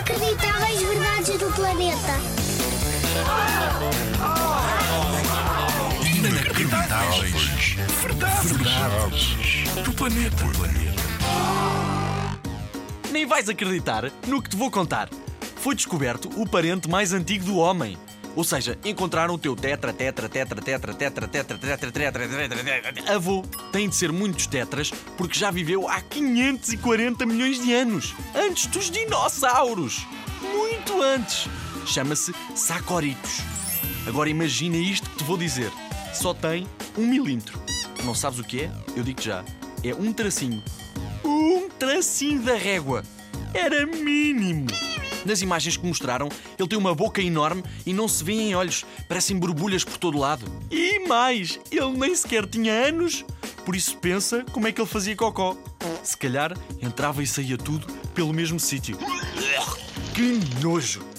Inacreditáveis verdades do planeta. Inacreditáveis. Verdades. Verdades. Do planeta. Nem vais acreditar no que te vou contar. Foi descoberto o parente mais antigo do homem. Ou seja, encontraram o teu tetra, tetra, tetra, tetra, tetra, tetra, tetra, tetra, tetra, tetra, avô. Tem de ser muitos tetras porque já viveu há 540 milhões de anos. Antes dos dinossauros. Muito antes. Chama-se Sacoritos. Agora imagina isto que te vou dizer. Só tem um milímetro. Não sabes o que é? Eu digo já. É um tracinho. Um tracinho da régua. Era mínimo. Nas imagens que mostraram, ele tem uma boca enorme e não se vêem olhos, parecem borbulhas por todo lado. E mais, ele nem sequer tinha anos, por isso pensa como é que ele fazia cocó. Se calhar entrava e saía tudo pelo mesmo sítio. Que nojo!